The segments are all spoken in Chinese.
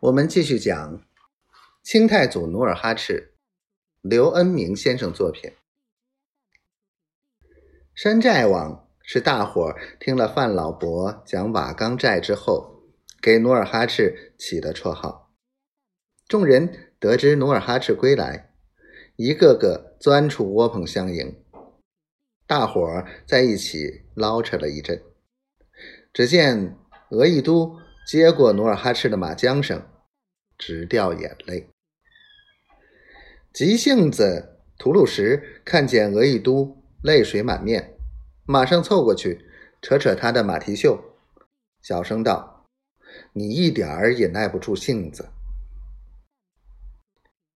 我们继续讲清太祖努尔哈赤，刘恩明先生作品。山寨王是大伙儿听了范老伯讲瓦岗寨之后，给努尔哈赤起的绰号。众人得知努尔哈赤归来，一个个钻出窝棚相迎，大伙儿在一起捞扯了一阵。只见额亦都。接过努尔哈赤的马缰绳，直掉眼泪。急性子吐鲁什看见额亦都泪水满面，马上凑过去扯扯他的马蹄袖，小声道：“你一点儿也耐不住性子。”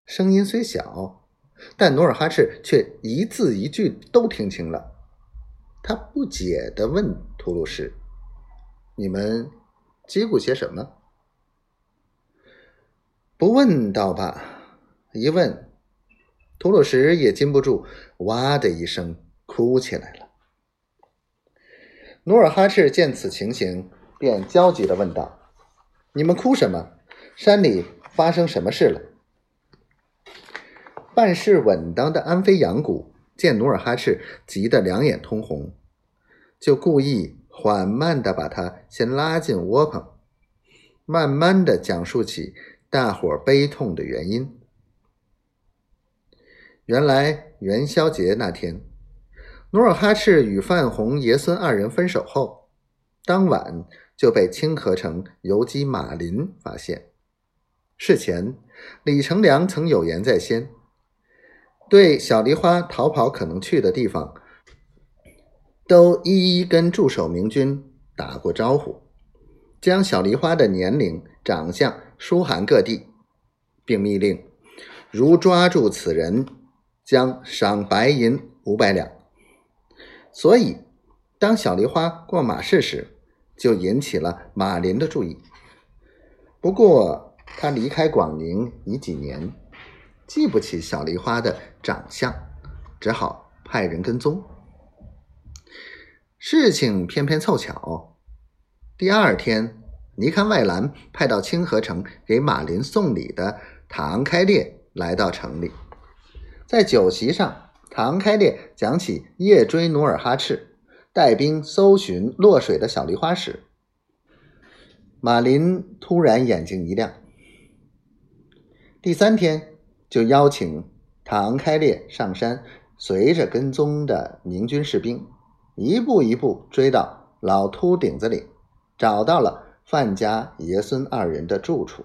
声音虽小，但努尔哈赤却一字一句都听清了。他不解地问吐鲁什：“你们？”嘀咕些什么？不问倒罢，一问，吐鲁什也禁不住哇的一声哭起来了。努尔哈赤见此情形，便焦急的问道：“你们哭什么？山里发生什么事了？”办事稳当的安飞扬谷见努尔哈赤急得两眼通红，就故意。缓慢的把他先拉进窝棚，慢慢的讲述起大伙悲痛的原因。原来元宵节那天，努尔哈赤与范红、爷孙二人分手后，当晚就被清河城游击马林发现。事前，李成梁曾有言在先，对小梨花逃跑可能去的地方。都一一跟驻守明军打过招呼，将小梨花的年龄、长相书函各地，并密令：如抓住此人，将赏白银五百两。所以，当小梨花过马市时，就引起了马林的注意。不过，他离开广宁已几年，记不起小梨花的长相，只好派人跟踪。事情偏偏凑巧，第二天，尼堪外兰派到清河城给马林送礼的唐开烈来到城里，在酒席上，唐开烈讲起夜追努尔哈赤、带兵搜寻落水的小梨花时，马林突然眼睛一亮。第三天，就邀请唐开烈上山，随着跟踪的明军士兵。一步一步追到老秃顶子里，找到了范家爷孙二人的住处。